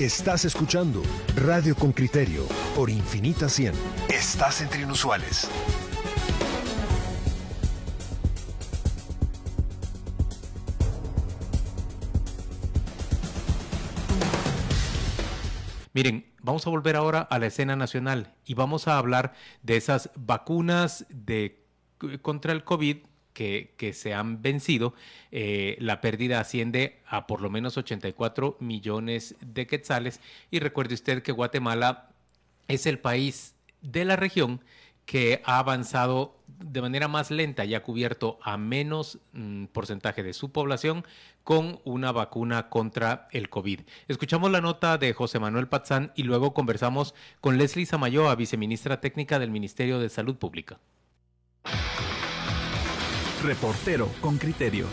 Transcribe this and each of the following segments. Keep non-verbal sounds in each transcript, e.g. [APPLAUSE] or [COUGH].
Estás escuchando Radio con Criterio por Infinita 100. Estás entre inusuales. Miren, vamos a volver ahora a la escena nacional y vamos a hablar de esas vacunas de, contra el COVID que, se han vencido. Eh, la pérdida asciende a por lo menos 84 millones de quetzales. Y recuerde usted que Guatemala es el país de la región que ha avanzado de manera más lenta y ha cubierto a menos mm, porcentaje de su población con una vacuna contra el COVID. Escuchamos la nota de José Manuel Pazán y luego conversamos con Leslie Samayoa, viceministra técnica del Ministerio de Salud Pública. Reportero con criterio.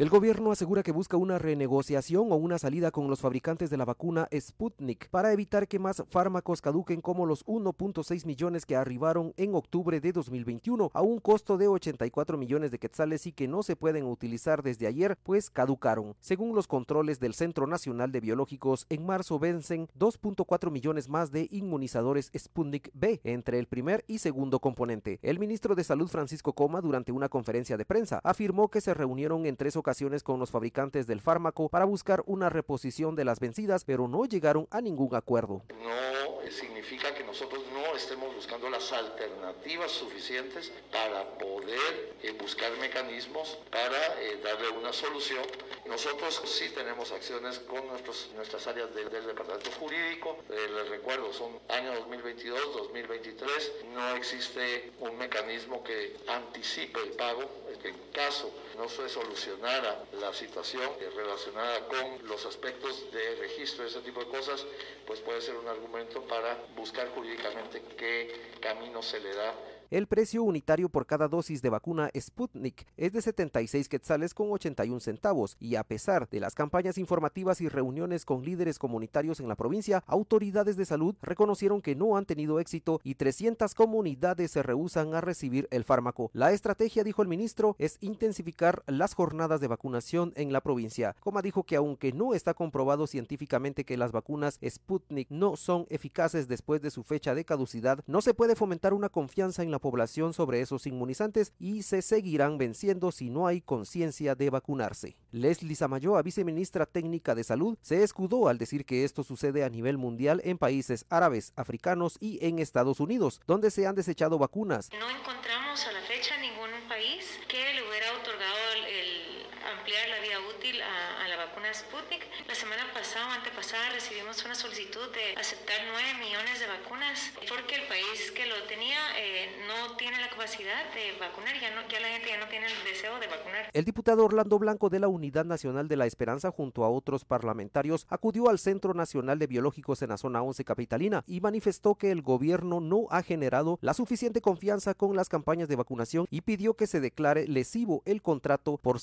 El gobierno asegura que busca una renegociación o una salida con los fabricantes de la vacuna Sputnik para evitar que más fármacos caduquen como los 1.6 millones que arribaron en octubre de 2021 a un costo de 84 millones de quetzales y que no se pueden utilizar desde ayer, pues caducaron. Según los controles del Centro Nacional de Biológicos, en marzo vencen 2.4 millones más de inmunizadores Sputnik B entre el primer y segundo componente. El ministro de Salud Francisco Coma durante una conferencia de prensa afirmó que se reunieron en tres ocasiones con los fabricantes del fármaco para buscar una reposición de las vencidas, pero no llegaron a ningún acuerdo. No significa que nosotros no estemos buscando las alternativas suficientes para poder eh, buscar mecanismos para eh, darle una solución. Nosotros sí tenemos acciones con nuestros, nuestras áreas del departamento jurídico. Eh, les recuerdo, son año 2022, 2023. No existe un mecanismo que anticipe el pago. En caso no se solucionara la situación relacionada con los aspectos de registro, ese tipo de cosas, pues puede ser un argumento para buscar jurídicamente qué camino se le da el precio unitario por cada dosis de vacuna Sputnik es de 76 quetzales con 81 centavos y a pesar de las campañas informativas y reuniones con líderes comunitarios en la provincia, autoridades de salud reconocieron que no han tenido éxito y 300 comunidades se rehusan a recibir el fármaco. La estrategia, dijo el ministro, es intensificar las jornadas de vacunación en la provincia. Coma dijo que aunque no está comprobado científicamente que las vacunas Sputnik no son eficaces después de su fecha de caducidad, no se puede fomentar una confianza en la población sobre esos inmunizantes y se seguirán venciendo si no hay conciencia de vacunarse. Leslie Samayoa, viceministra técnica de salud, se escudó al decir que esto sucede a nivel mundial en países árabes, africanos y en Estados Unidos, donde se han desechado vacunas. No encontramos a la fecha ningún país que le hubiera otorgado el, ampliar la vida útil a, la vacuna Sputnik. La semana pasada o antepasada recibimos una solicitud de aceptar 9 millones de vacunas porque el país que lo tenía eh, no tiene la capacidad de vacunar, ya, no, ya la gente ya no tiene el deseo de vacunar. El diputado Orlando Blanco de la Unidad Nacional de la Esperanza junto a otros parlamentarios acudió al Centro Nacional de Biológicos en la zona 11 capitalina y manifestó que el gobierno no ha generado la suficiente confianza con las campañas de vacunación y pidió que se declare lesivo el contrato por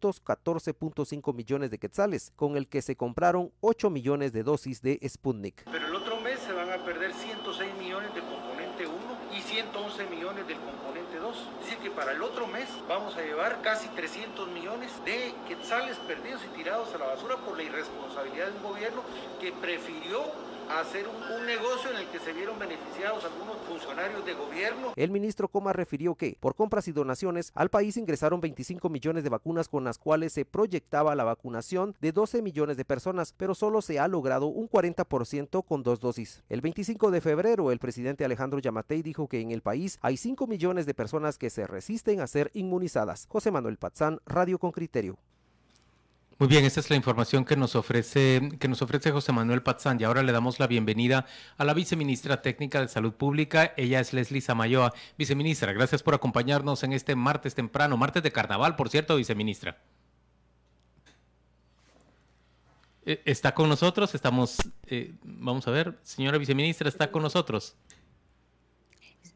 614.5 millones de quetzales con el que se compraron 8 millones de dosis de Sputnik. Pero el otro mes se van a perder 106 millones del componente 1 y 111 millones del componente 2. Es decir, que para el otro mes vamos a llevar casi 300 millones de quetzales perdidos y tirados a la basura por la irresponsabilidad de un gobierno que prefirió hacer un, negocio en el que se vieron beneficiados algunos funcionarios de gobierno. El ministro Coma refirió que, por compras y donaciones, al país ingresaron 25 millones de vacunas con las cuales se proyectaba la vacunación de 12 millones de personas, pero solo se ha logrado un 40% con dos dosis. El 25 de febrero, el presidente Alejandro Yamatei dijo que en el país hay 5 millones de personas que se resisten a ser inmunizadas. José Manuel Pazán, Radio con Criterio. Muy bien, esta es la información que nos ofrece, que nos ofrece José Manuel Pazán. Y ahora le damos la bienvenida a la viceministra técnica de Salud Pública. Ella es Leslie Samayoa. Viceministra, gracias por acompañarnos en este martes temprano, martes de carnaval, por cierto, viceministra. Eh, ¿Está con nosotros? Estamos, eh, vamos a ver, señora viceministra, ¿está con nosotros?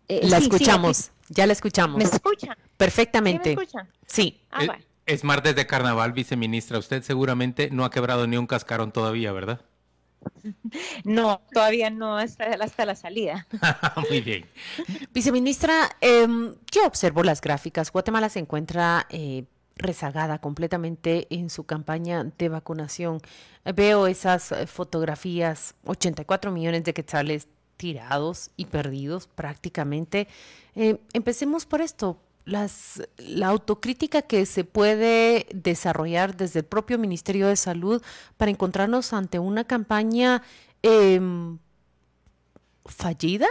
Eh, la escuchamos, ya la escuchamos. ¿Me escuchan? Perfectamente. ¿Me escuchan? Sí. Ah, bueno. Es martes de carnaval, viceministra. Usted seguramente no ha quebrado ni un cascarón todavía, ¿verdad? [LAUGHS] No, todavía no hasta, hasta la salida. [LAUGHS] Muy bien. Viceministra, eh, yo observo las gráficas. Guatemala se encuentra eh, rezagada completamente en su campaña de vacunación. Veo esas eh, fotografías, 84 millones de quetzales tirados y perdidos prácticamente. Eh, empecemos por esto. Las, la autocrítica que se puede desarrollar desde el propio Ministerio de Salud para encontrarnos ante una campaña em, fallida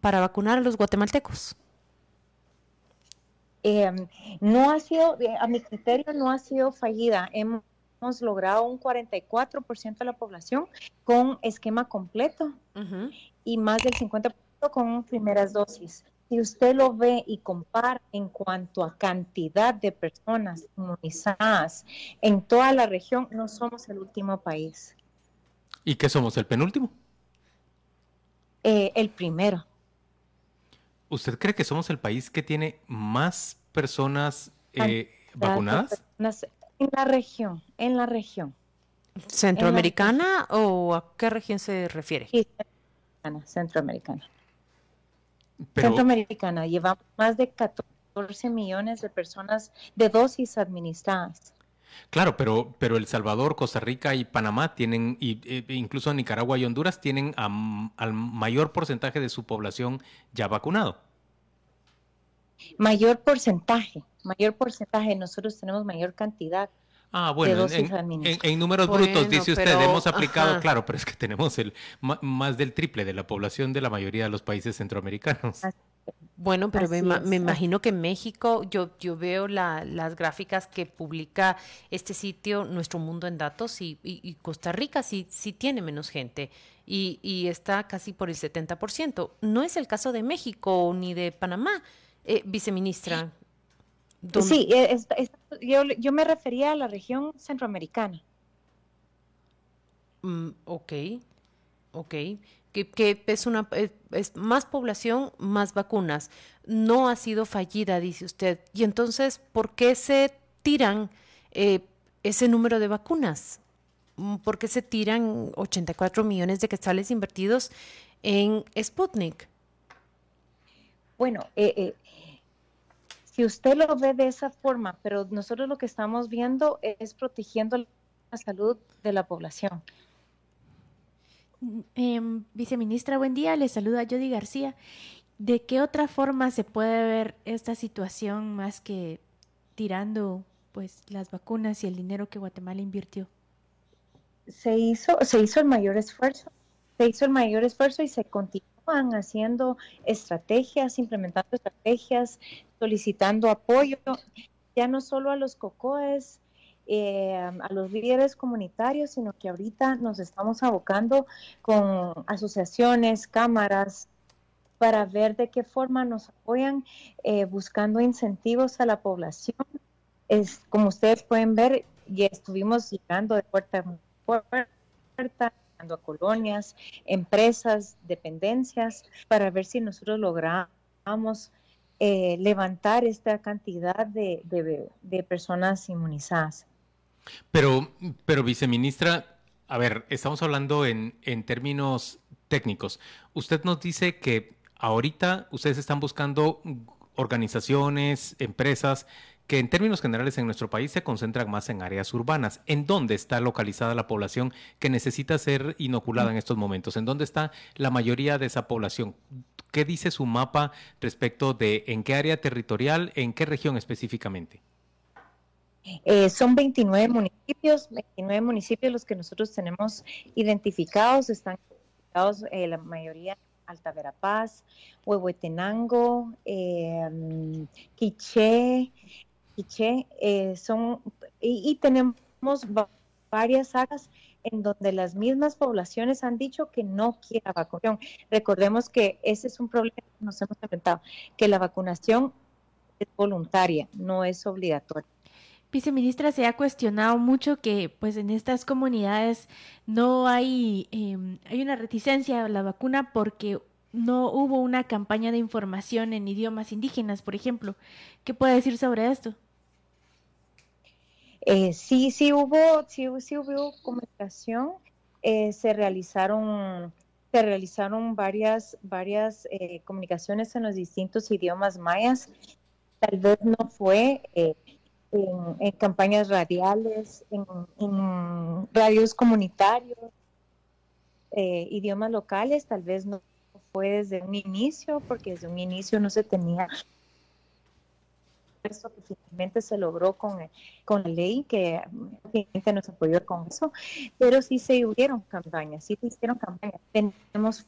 para vacunar a los guatemaltecos. Em, no ha sido, a mi criterio, no ha sido fallida. Hemos, logrado un 44% de la población con esquema completo y más del 50% con primeras dosis. Si usted lo ve y compara en cuanto a cantidad de personas inmunizadas en toda la región, no somos el último país. ¿Y qué somos? ¿El penúltimo? Eh, el primero. ¿Usted cree que somos el país que tiene más personas eh, vacunadas? En la región, en la región. ¿Centroamericana o a qué región se refiere? Sí, centroamericana. Centroamericana, llevamos más de 14 millones de personas de dosis administradas. Claro, pero, pero El Salvador, Costa Rica y Panamá tienen, y, e, incluso Nicaragua y Honduras tienen al mayor porcentaje de su población ya vacunado. Mayor porcentaje, mayor porcentaje, nosotros tenemos mayor cantidad. Ah, bueno, en, números brutos, dice usted, hemos aplicado, claro, pero es que tenemos el más del triple de la población de la mayoría de los países centroamericanos. Bueno, pero me, imagino que en México, yo, yo veo las gráficas que publica este sitio, Nuestro Mundo en Datos, y, Costa Rica sí, sí tiene menos gente y, está casi por el 70%. No es el caso de México ni de Panamá, eh, viceministra. Sí, yo, yo, me refería a la región centroamericana. Mm, ok, ok que, es, una, es, más población, más vacunas. No ha sido fallida, dice usted. Y entonces, ¿por qué se tiran eh, ese número de vacunas? Mm, ¿Por qué se tiran 84 millones de quetzales invertidos en Sputnik? Bueno, eh, eh, si usted lo ve de esa forma, pero nosotros lo que estamos viendo es protegiendo la salud de la población. Em, viceministra, buen día. Le saluda Jody García. ¿De qué otra forma se puede ver esta situación más que tirando pues las vacunas y el dinero que Guatemala invirtió? Se hizo, se hizo el mayor esfuerzo, se hizo el mayor esfuerzo y se continúan haciendo estrategias, implementando estrategias, solicitando apoyo, ya no solo a los COCOES, eh, a los líderes comunitarios, sino que ahorita nos estamos abocando con asociaciones, cámaras, para ver de qué forma nos apoyan eh, buscando incentivos a la población. Es, como ustedes pueden ver, ya estuvimos llegando de puerta a puerta, a colonias, empresas, dependencias, para ver si nosotros logramos eh, levantar esta cantidad de, de personas inmunizadas. Pero, pero viceministra, a ver, estamos hablando en, en términos técnicos. Usted nos dice que ahorita ustedes están buscando organizaciones, empresas que en términos generales en nuestro país se concentran más en áreas urbanas. ¿En dónde está localizada la población que necesita ser inoculada en estos momentos? ¿En dónde está la mayoría de esa población? ¿Qué dice su mapa respecto de en qué área territorial, en qué región específicamente? Eh, son 29 municipios, 29 municipios los que nosotros tenemos identificados, están identificados eh, la mayoría Alta Verapaz, Huehuetenango, eh, Quiché, Eh, son, y, tenemos varias áreas en donde las mismas poblaciones han dicho que no quieren vacunación. Recordemos que ese es un problema que nos hemos enfrentado, que la vacunación es voluntaria, no es obligatoria. Viceministra, se ha cuestionado mucho que pues en estas comunidades no hay, em, hay una reticencia a la vacuna porque no hubo una campaña de información en idiomas indígenas, por ejemplo. ¿Qué puede decir sobre esto? Eh, sí, sí hubo, sí, hubo comunicación. Eh, se realizaron, se realizaron varias, varias eh, comunicaciones en los distintos idiomas mayas. Tal vez no fue en, campañas radiales, en, radios comunitarios, idiomas locales, tal vez no fue desde un inicio, porque desde un inicio no se tenía esto que finalmente se logró con, con la ley, que finalmente nos apoyó con eso, pero sí se hubieron campañas, sí se hicieron campañas. Tenemos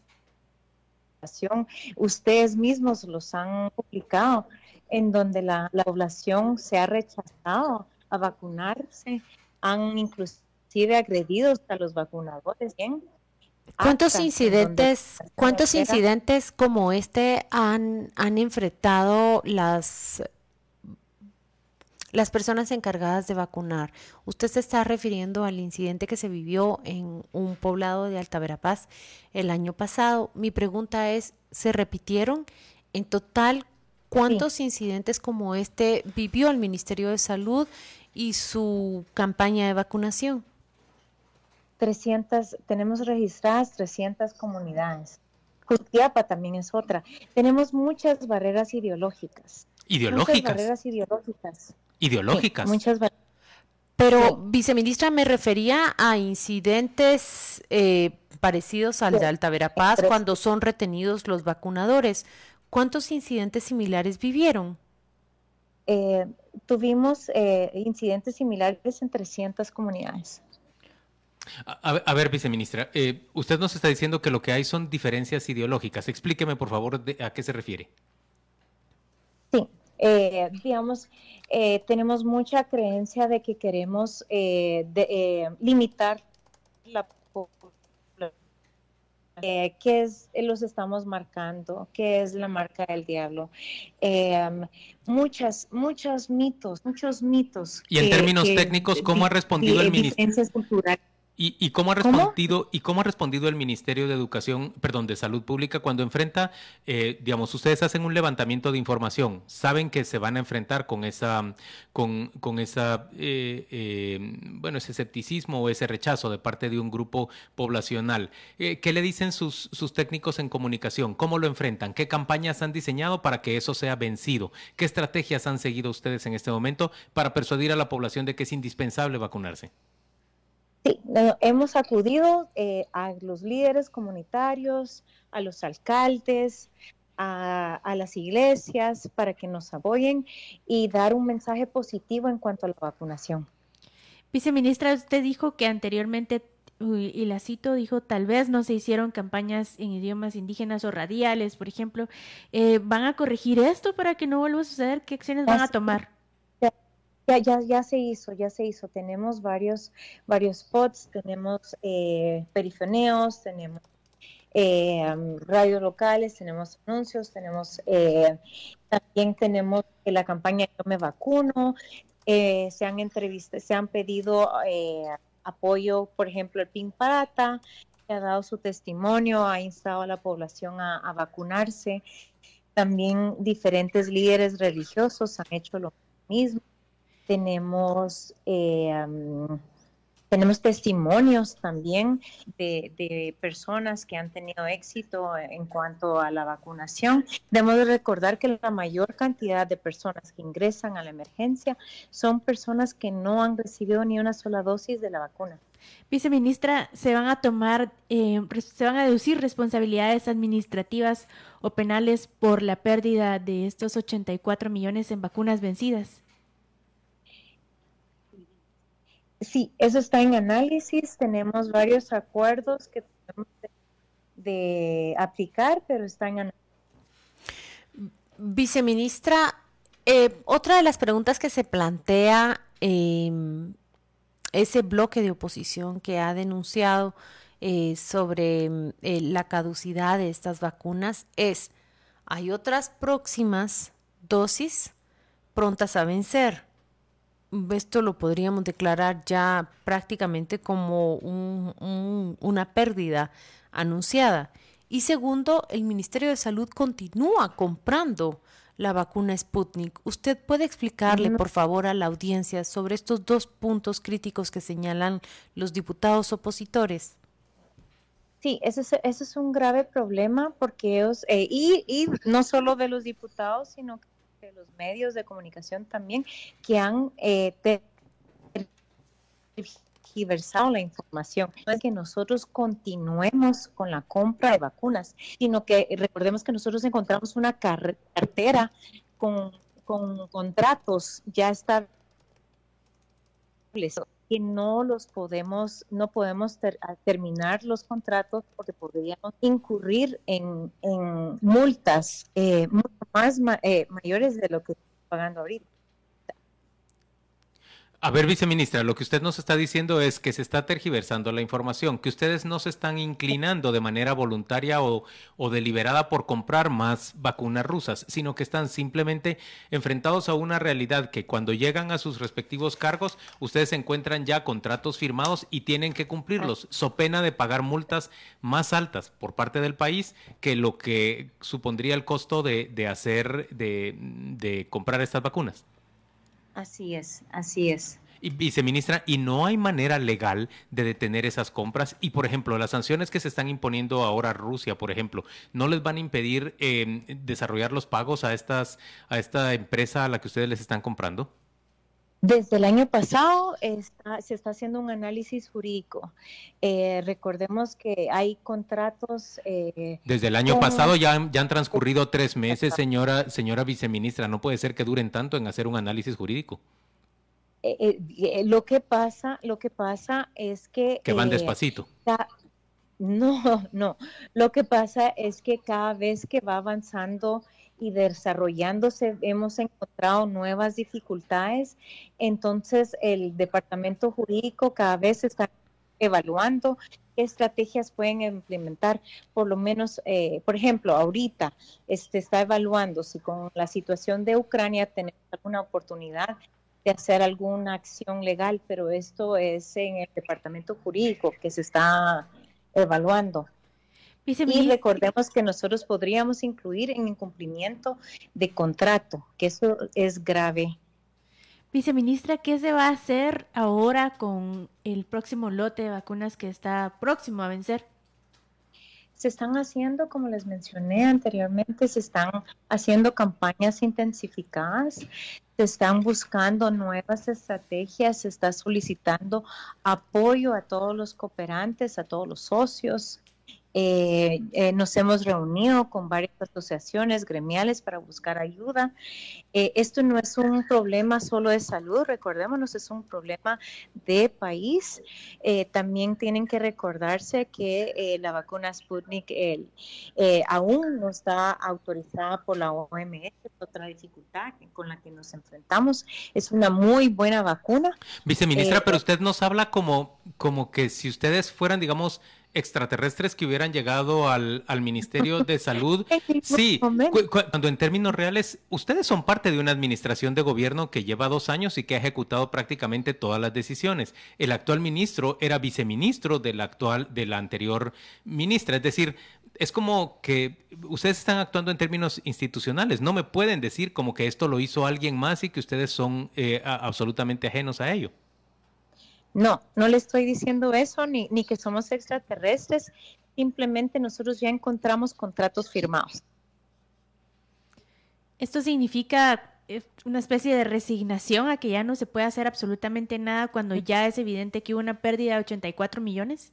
ustedes mismos los han publicado, en donde la, población se ha rechazado a vacunarse, han inclusive agredido a los vacunadores. ¿bien? ¿Cuántos incidentes, cuántos incidentes como este han, han enfrentado las las personas encargadas de vacunar. Usted se está refiriendo al incidente que se vivió en un poblado de Alta Verapaz el año pasado. Mi pregunta es, ¿se repitieron? En total, ¿cuántos incidentes como este vivió el Ministerio de Salud y su campaña de vacunación? 300, tenemos registradas 300 comunidades. Cutiapa también es otra. Tenemos muchas barreras ideológicas. Ideológicas. Muchas barreras ideológicas ideológicas. muchas Pero, viceministra, me refería a incidentes eh, parecidos al de Alta Verapaz cuando son retenidos los vacunadores. ¿Cuántos incidentes similares vivieron? Eh, tuvimos eh, incidentes similares en 300 comunidades. A, ver, viceministra, usted nos está diciendo que lo que hay son diferencias ideológicas. Explíqueme, por favor, a qué se refiere. Sí, digamos, eh, tenemos mucha creencia de que queremos eh, eh, limitar la eh, qué es, los estamos marcando, qué es la marca del diablo. muchas, muchos mitos, muchos mitos. Y en términos técnicos, ¿cómo ha respondido el ministerio? ¿Y, cómo ha respondido y cómo ha respondido el Ministerio de Educación, perdón, de Salud Pública cuando enfrenta, eh, digamos, ustedes hacen un levantamiento de información, saben que se van a enfrentar con esa, con, con esa, eh, eh, bueno, ese escepticismo o ese rechazo de parte de un grupo poblacional. ¿Qué le dicen sus, sus técnicos en comunicación? ¿Cómo lo enfrentan? ¿Qué campañas han diseñado para que eso sea vencido? ¿Qué estrategias han seguido ustedes en este momento para persuadir a la población de que es indispensable vacunarse? Sí, hemos acudido eh, a los líderes comunitarios, a los alcaldes, a, las iglesias para que nos apoyen y dar un mensaje positivo en cuanto a la vacunación. Viceministra, usted dijo que anteriormente, y la cito, dijo, tal vez no se hicieron campañas en idiomas indígenas o radiales, por ejemplo. Eh, ¿Van a corregir esto para que no vuelva a suceder? ¿Qué acciones van a tomar? Ya, ya, ya se hizo, ya se hizo. Tenemos varios, varios spots, tenemos eh, perifoneos, tenemos eh, radios locales, tenemos anuncios, tenemos eh, también tenemos la campaña Yo me vacuno, eh, se han entrevistado, se han pedido apoyo, por ejemplo, el Pink Parata, que ha dado su testimonio, ha instado a la población a, a vacunarse. También diferentes líderes religiosos han hecho lo mismo tenemos, eh, tenemos testimonios también de, personas que han tenido éxito en cuanto a la vacunación. Debemos de recordar que la mayor cantidad de personas que ingresan a la emergencia son personas que no han recibido ni una sola dosis de la vacuna. Viceministra, ¿se van a tomar, eh, se van a deducir responsabilidades administrativas o penales por la pérdida de estos 84 millones en vacunas vencidas? Sí, eso está en análisis. Tenemos varios acuerdos que tenemos de, aplicar, pero está en análisis. Viceministra, eh, otra de las preguntas que se plantea eh, ese bloque de oposición que ha denunciado eh, sobre eh, la caducidad de estas vacunas es, hay otras próximas dosis prontas a vencer esto lo podríamos declarar ya prácticamente como una pérdida anunciada. Y segundo, el Ministerio de Salud continúa comprando la vacuna Sputnik. ¿Usted puede explicarle, por favor, a la audiencia sobre estos dos puntos críticos que señalan los diputados opositores? Sí, ese es, es un grave problema porque ellos, eh, y, y no solo de los diputados, sino que de los medios de comunicación también, que han eh, la información. No es que nosotros continuemos con la compra de vacunas, sino que recordemos que nosotros encontramos una cartera con, con contratos ya establecidos que no los podemos, no podemos terminar los contratos porque podríamos incurrir en, multas eh, mucho más eh, mayores de lo que estamos pagando ahorita. A ver, viceministra, lo que usted nos está diciendo es que se está tergiversando la información, que ustedes no se están inclinando de manera voluntaria o, deliberada por comprar más vacunas rusas, sino que están simplemente enfrentados a una realidad que cuando llegan a sus respectivos cargos, ustedes encuentran ya contratos firmados y tienen que cumplirlos, so pena de pagar multas más altas por parte del país que lo que supondría el costo de, hacer, de comprar estas vacunas. Así es, así es. Y viceministra, ¿y no hay manera legal de detener esas compras? Y, por ejemplo, las sanciones que se están imponiendo ahora a Rusia, por ejemplo, ¿no les van a impedir em, desarrollar los pagos a, estas, a esta empresa a la que ustedes les están comprando? Desde el año pasado se está haciendo un análisis jurídico. Eh, recordemos que hay contratos. Eh, Desde el año pasado ya, ya han transcurrido tres meses, señora, señora viceministra. No puede ser que duren tanto en hacer un análisis jurídico. Eh, lo que pasa, lo que pasa es que. Que van despacito. No, no. Lo que pasa es que cada vez que va avanzando y desarrollándose hemos encontrado nuevas dificultades. Entonces, el departamento jurídico cada vez está evaluando qué estrategias pueden implementar. Por lo menos, eh, por ejemplo, ahorita este, está evaluando si con la situación de Ucrania tenemos alguna oportunidad de hacer alguna acción legal, pero esto es en el departamento jurídico que se está evaluando. Y recordemos que nosotros podríamos incluir en incumplimiento de contrato, que eso es grave. Viceministra, ¿qué se va a hacer ahora con el próximo lote de vacunas que está próximo a vencer? Se están haciendo, como les mencioné anteriormente, se están haciendo campañas intensificadas, se están buscando nuevas estrategias, se está solicitando apoyo a todos los cooperantes, a todos los socios, eh, eh, nos hemos reunido con varias asociaciones gremiales para buscar ayuda. Eh, esto no es un problema solo de salud, recordémonos, es un problema de país. también tienen que recordarse que la vacuna Sputnik aún no está autorizada por la OMS, otra dificultad con la que nos enfrentamos. Es una muy buena vacuna. Viceministra, pero usted nos habla como, como que si ustedes fueran, digamos, extraterrestres que hubieran llegado al, Ministerio de [LAUGHS] Salud. Sí, cuando en términos reales, ustedes son parte de una administración de gobierno que lleva dos años y que ha ejecutado prácticamente todas las decisiones. El actual ministro era viceministro del actual, de la anterior ministra. Es decir, es como que ustedes están actuando en términos institucionales. No me pueden decir como que esto lo hizo alguien más y que ustedes son eh, absolutamente ajenos a ello. No, no le estoy diciendo eso, ni, ni que somos extraterrestres, simplemente nosotros ya encontramos contratos firmados. ¿Esto significa eh, una especie de resignación a que ya no se puede hacer absolutamente nada cuando ya es evidente que hubo una pérdida de 84 millones?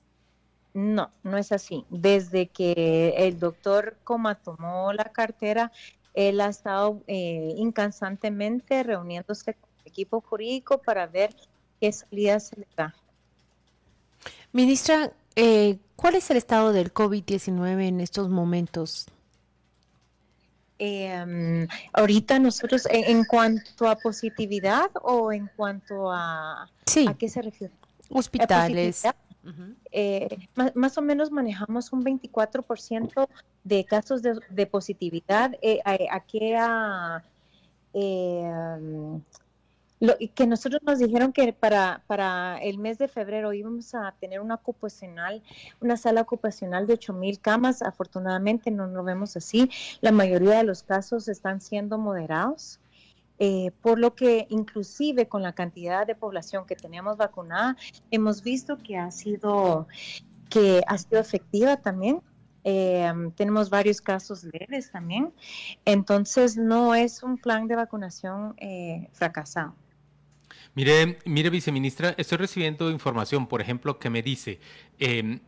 No, no es así. Desde que el doctor Coma tomó la cartera, él ha estado eh, incansantemente reuniéndose con el equipo jurídico para ver qué salida se le da. Ministra, eh, ¿cuál es el estado del COVID-19 en estos momentos? Em, ahorita nosotros, en, cuanto a positividad o en cuanto a... ¿A qué se refiere? Hospitales. Eh, más, o menos manejamos un 24% de casos de, positividad. Eh, a, qué a, lo, que nosotros nos dijeron que para, para el mes de febrero íbamos a tener una ocupacional, una sala ocupacional de 8 mil camas. Afortunadamente no lo vemos así. La mayoría de los casos están siendo moderados. Eh, por lo que inclusive con la cantidad de población que tenemos vacunada, hemos visto que ha sido, que ha sido efectiva también Eh, tenemos varios casos leves también. Entonces, no es un plan de vacunación eh, fracasado. Mire, mire, viceministra, estoy recibiendo información, por ejemplo, que me dice, em,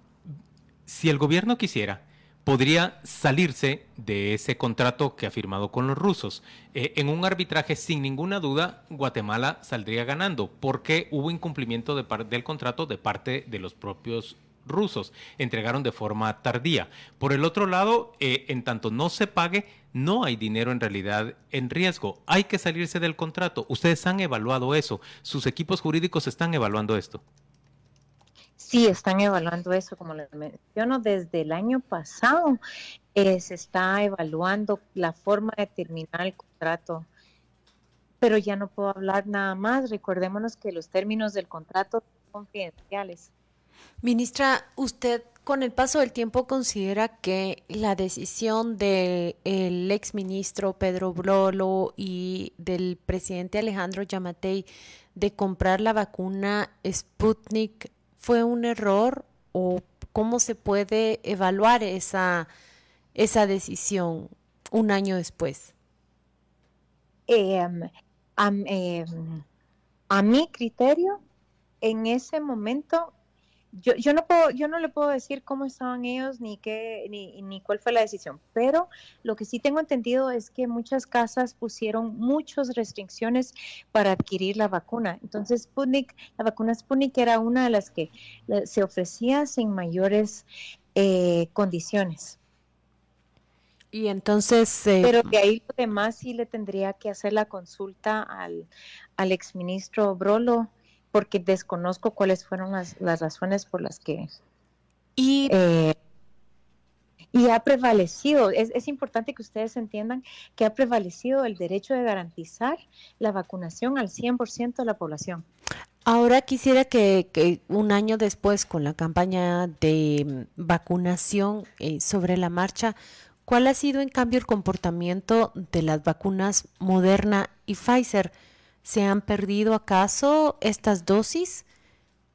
si el gobierno quisiera, podría salirse de ese contrato que ha firmado con los rusos. Eh, en un arbitraje, sin ninguna duda, Guatemala saldría ganando, porque hubo incumplimiento de del contrato de parte de los propios rusos. Entregaron de forma tardía. Por el otro lado, eh, en tanto no se pague, no hay dinero en realidad en riesgo. Hay que salirse del contrato. Ustedes han evaluado eso. Sus equipos jurídicos están evaluando esto. Sí, están evaluando eso, como les menciono, desde el año pasado eh, se está evaluando la forma de terminar el contrato, pero ya no puedo hablar nada más. Recordémonos que los términos del contrato son confidenciales. Ministra, ¿usted con el paso del tiempo considera que la decisión del ex exministro Pedro Brolo y del presidente Alejandro Yamatei de comprar la vacuna Sputnik fue un error o cómo se puede evaluar esa, esa decisión un año después? Em, em, a mi criterio, en ese momento yo, yo no puedo, yo no le puedo decir cómo estaban ellos ni qué, ni, ni cuál fue la decisión, pero lo que sí tengo entendido es que muchas casas pusieron muchas restricciones para adquirir la vacuna. Entonces, Sputnik, la vacuna Sputnik era una de las que se ofrecía sin mayores eh, condiciones. Y entonces... Eh, pero de ahí lo demás sí le tendría que hacer la consulta al, al exministro Brolo porque desconozco cuáles fueron las, razones por las que... Y, eh, y ha prevalecido, es, es, importante que ustedes entiendan que ha prevalecido el derecho de garantizar la vacunación al 100% de la población. Ahora quisiera que, un año después, con la campaña de vacunación eh, sobre la marcha, ¿cuál ha sido en cambio el comportamiento de las vacunas Moderna y Pfizer? ¿Se han perdido acaso estas dosis?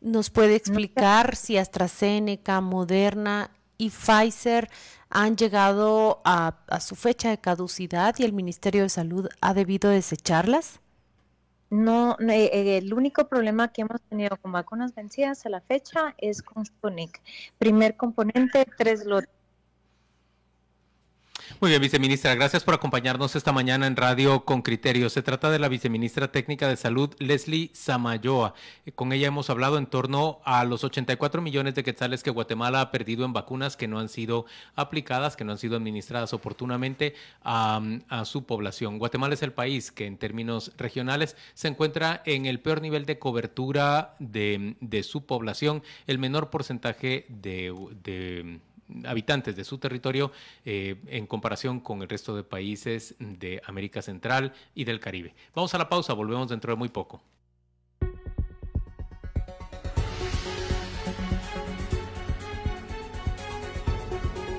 ¿Nos puede explicar si AstraZeneca, Moderna y Pfizer han llegado a, su fecha de caducidad y el Ministerio de Salud ha debido desecharlas? No, eh, el único problema que hemos tenido con vacunas vencidas a la fecha es con Sputnik. Primer componente, tres lotes muy bien, viceministra, gracias por acompañarnos esta mañana en Radio con Criterio. Se trata de la viceministra técnica de salud, Leslie Samayoa. Eh, con ella hemos hablado en torno a los 84 millones de quetzales que Guatemala ha perdido en vacunas que no han sido aplicadas, que no han sido administradas oportunamente a, su población. Guatemala es el país que en términos regionales se encuentra en el peor nivel de cobertura de, su población, el menor porcentaje de habitantes de su territorio eh, en comparación con el resto de países de América Central y del Caribe. Vamos a la pausa, volvemos dentro de muy poco.